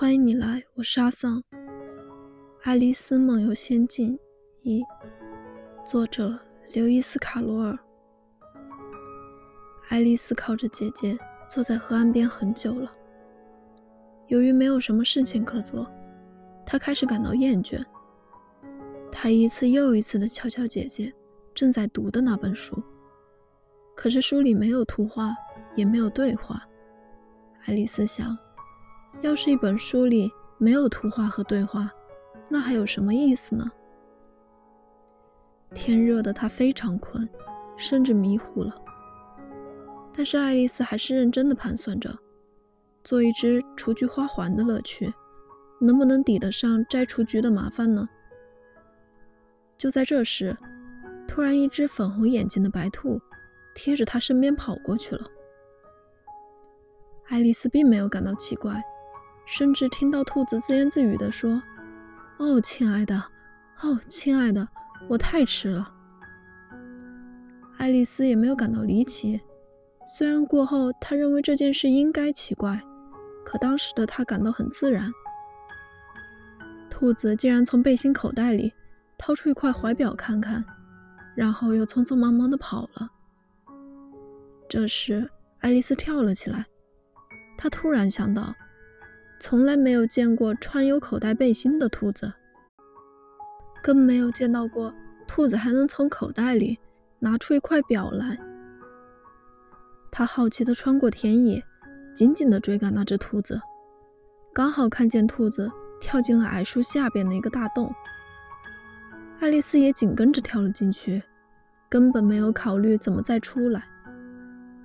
欢迎你来，我是阿桑。《爱丽丝梦游仙境》一，作者刘易斯·卡罗尔。爱丽丝靠着姐姐坐在河岸边很久了。由于没有什么事情可做，她开始感到厌倦。她一次又一次地瞧瞧姐姐正在读的那本书，可是书里没有图画，也没有对话。爱丽丝想。要是一本书里没有图画和对话，那还有什么意思呢？天热的他非常困，甚至迷糊了。但是爱丽丝还是认真的盘算着，做一只雏菊花环的乐趣，能不能抵得上摘雏菊的麻烦呢？就在这时，突然一只粉红眼睛的白兔贴着她身边跑过去了。爱丽丝并没有感到奇怪。甚至听到兔子自言自语地说：“哦，亲爱的，哦，亲爱的，我太迟了。”爱丽丝也没有感到离奇，虽然过后她认为这件事应该奇怪，可当时的她感到很自然。兔子竟然从背心口袋里掏出一块怀表看看，然后又匆匆忙忙地跑了。这时，爱丽丝跳了起来，她突然想到。从来没有见过穿有口袋背心的兔子，更没有见到过兔子还能从口袋里拿出一块表来。他好奇地穿过田野，紧紧地追赶那只兔子，刚好看见兔子跳进了矮树下边的一个大洞。爱丽丝也紧跟着跳了进去，根本没有考虑怎么再出来。